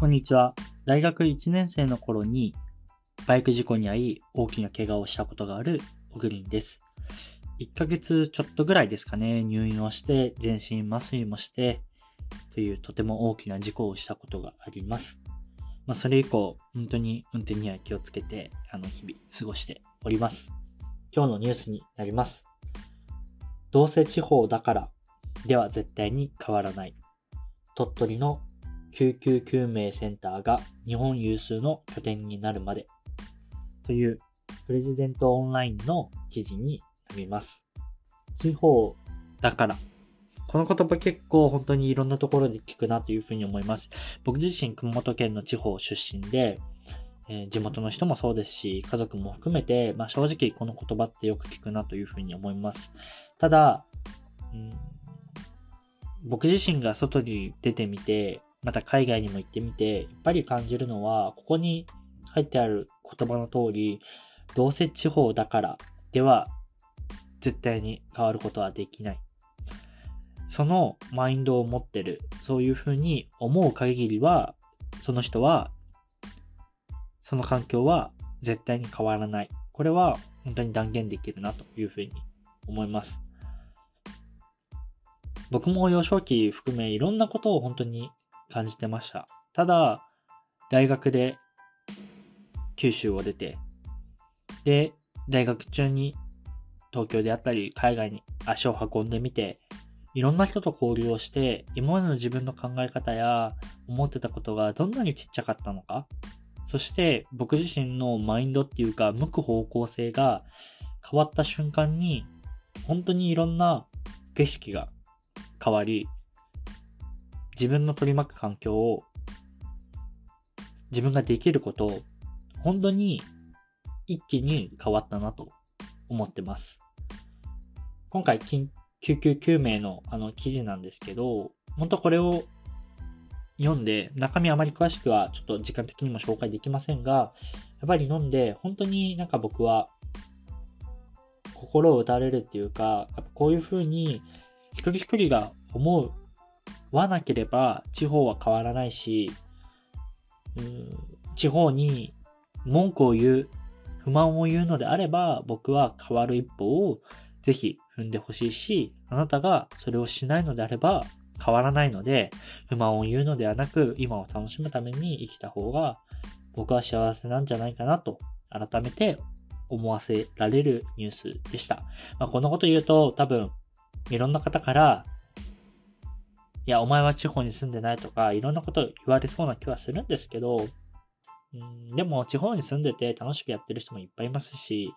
こんにちは。大学1年生の頃にバイク事故に遭い大きな怪我をしたことがあるオグリンです。1ヶ月ちょっとぐらいですかね、入院をして全身麻酔もしてというとても大きな事故をしたことがあります。まあ、それ以降、本当に運転には気をつけて、あの、日々過ごしております。今日のニュースになります。どうせ地方だからでは絶対に変わらない。鳥取の救急救命センターが日本有数の拠点になるまでというプレジデントオンラインの記事になります。地方だから。この言葉結構本当にいろんなところで聞くなというふうに思います。僕自身熊本県の地方出身で、えー、地元の人もそうですし、家族も含めて、まあ、正直この言葉ってよく聞くなというふうに思います。ただ、うん、僕自身が外に出てみて、また海外にも行ってみて、やっぱり感じるのは、ここに書いてある言葉の通り、どうせ地方だからでは絶対に変わることはできない。そのマインドを持ってる、そういうふうに思う限りは、その人は、その環境は絶対に変わらない。これは本当に断言できるなというふうに思います。僕も幼少期含めいろんなことを本当に感じてました。ただ、大学で九州を出て、で、大学中に東京であったり海外に足を運んでみて、いろんな人と交流をして、今までの自分の考え方や思ってたことがどんなにちっちゃかったのか、そして僕自身のマインドっていうか、向く方向性が変わった瞬間に、本当にいろんな景色が変わり、自分の取り巻く環境を自分ができること本当に一気に変わったなと思ってます。今回、救急救命のあの記事なんですけど、本当これを読んで、中身あまり詳しくはちょっと時間的にも紹介できませんが、やっぱり読んで、本当になんか僕は心を打たれるっていうか、やっぱこういうふうに一人一人が思うわなければ地方は変わらないし、うん、地方に文句を言う、不満を言うのであれば、僕は変わる一歩をぜひ踏んでほしいし、あなたがそれをしないのであれば変わらないので、不満を言うのではなく、今を楽しむために生きた方が僕は幸せなんじゃないかなと改めて思わせられるニュースでした。まあ、このこと言うと多分いろんな方からいや、お前は地方に住んでないとか、いろんなこと言われそうな気はするんですけど、うん、でも地方に住んでて楽しくやってる人もいっぱいいますし、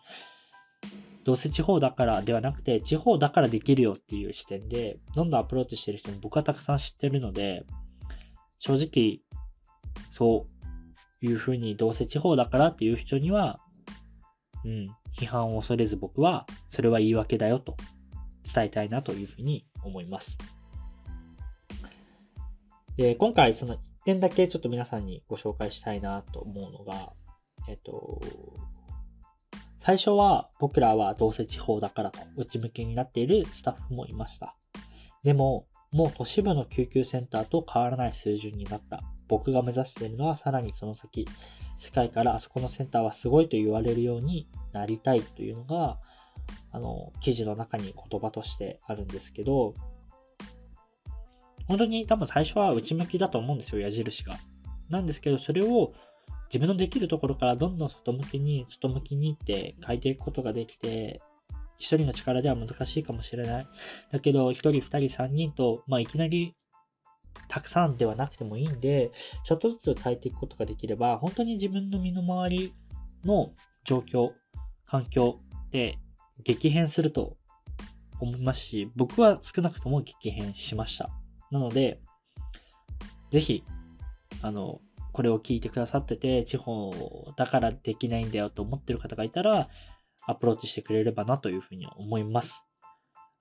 どうせ地方だからではなくて、地方だからできるよっていう視点で、どんどんアプローチしてる人も僕はたくさん知ってるので、正直、そういうふうにどうせ地方だからっていう人には、うん、批判を恐れず僕は、それは言い訳だよと伝えたいなというふうに思います。で、今回その1点だけちょっと皆さんにご紹介したいなと思うのが、えっと、最初は僕らはどうせ地方だからと内向きになっているスタッフもいました。でも、もう都市部の救急センターと変わらない水準になった。僕が目指しているのはさらにその先、世界からあそこのセンターはすごいと言われるようになりたいというのが、あの、記事の中に言葉としてあるんですけど、本当に多分最初は内向きだと思うんですよ、矢印が。なんですけど、それを自分のできるところからどんどん外向きに、外向きにって変えていくことができて、一人の力では難しいかもしれない。だけど、一人、二人、三人と、まあ、いきなりたくさんではなくてもいいんで、ちょっとずつ変えていくことができれば、本当に自分の身の回りの状況、環境で激変すると思いますし、僕は少なくとも激変しました。なので、ぜひ、あの、これを聞いてくださってて、地方だからできないんだよと思ってる方がいたら、アプローチしてくれればなというふうに思います。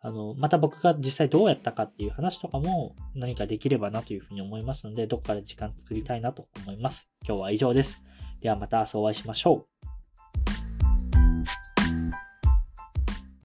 あの、また僕が実際どうやったかっていう話とかも何かできればなというふうに思いますので、どこかで時間作りたいなと思います。今日は以上です。ではまた明日お会いしましょう。